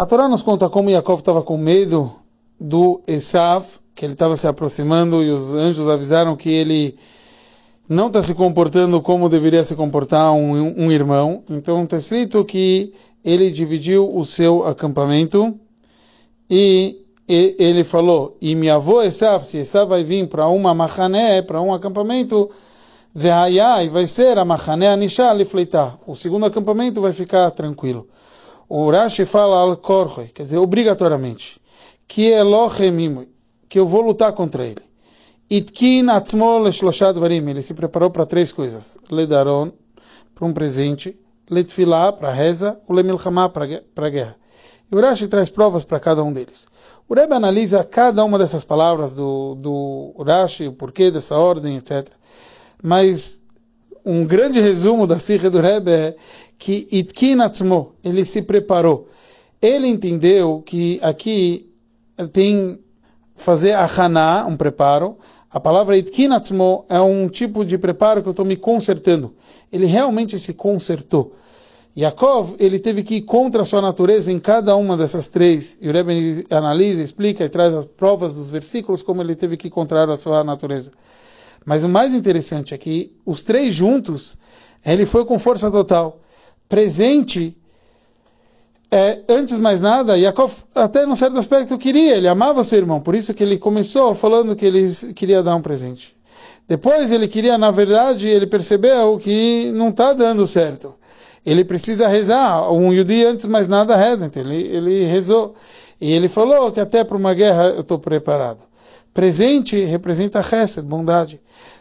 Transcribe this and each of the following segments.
A Torá nos conta como Yaakov estava com medo do Esav, que ele estava se aproximando e os anjos avisaram que ele não está se comportando como deveria se comportar um, um irmão. Então está escrito que ele dividiu o seu acampamento e, e ele falou: E minha avó Esav, se Esav vai vir para uma machané, para um acampamento, e vai ser a machané lifleitar. O segundo acampamento vai ficar tranquilo. O Rashi fala al korchoi, quer dizer, obrigatoriamente, que Elohim, que eu vou lutar contra ele. Itkin atzmo leshloshat varim, ele se preparou para três coisas. Ledaron, para um presente. Letfilá, para reza. O lemilchamá, para guerra. E o Rashi traz provas para cada um deles. O Rebbe analisa cada uma dessas palavras do, do Rashi, o porquê dessa ordem, etc. Mas um grande resumo da Sikha do Rebbe é que Itkin Atzmo, ele se preparou. Ele entendeu que aqui tem fazer a Haná, um preparo. A palavra Itkin Atzmo é um tipo de preparo que eu estou me consertando. Ele realmente se consertou. Yaakov, ele teve que ir contra a sua natureza em cada uma dessas três. E o Rebbe analisa, explica e traz as provas dos versículos como ele teve que ir contra a sua natureza. Mas o mais interessante é que os três juntos, ele foi com força total. Presente, é, antes de mais nada, Yaakov, até num certo aspecto, queria, ele amava seu irmão, por isso que ele começou falando que ele queria dar um presente. Depois ele queria, na verdade, ele percebeu que não está dando certo. Ele precisa rezar. Um Yudi, antes de mais nada, reza. Então ele, ele rezou. E ele falou que até para uma guerra eu estou preparado. Presente representa chesed, bondade.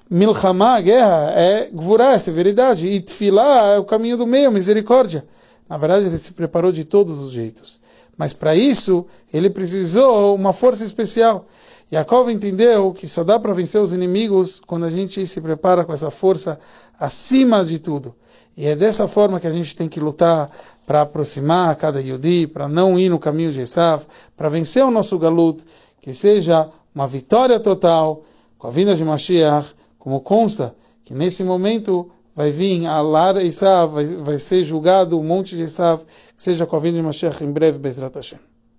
Milchama, guerra, é gvurá, é severidade. E tefilá é o caminho do meio, misericórdia. Na verdade, ele se preparou de todos os jeitos. Mas para isso, ele precisou uma força especial. Yaakov entendeu que só dá para vencer os inimigos quando a gente se prepara com essa força acima de tudo. E é dessa forma que a gente tem que lutar para aproximar cada Yudi, para não ir no caminho de Esav, para vencer o nosso galut, que seja uma vitória total com a vinda de Mashiach, como consta que nesse momento vai vir a Lar Esav, vai, vai ser julgado o monte de Esav, que seja com a vinda de Mashiach em breve, Bezrat Hashem.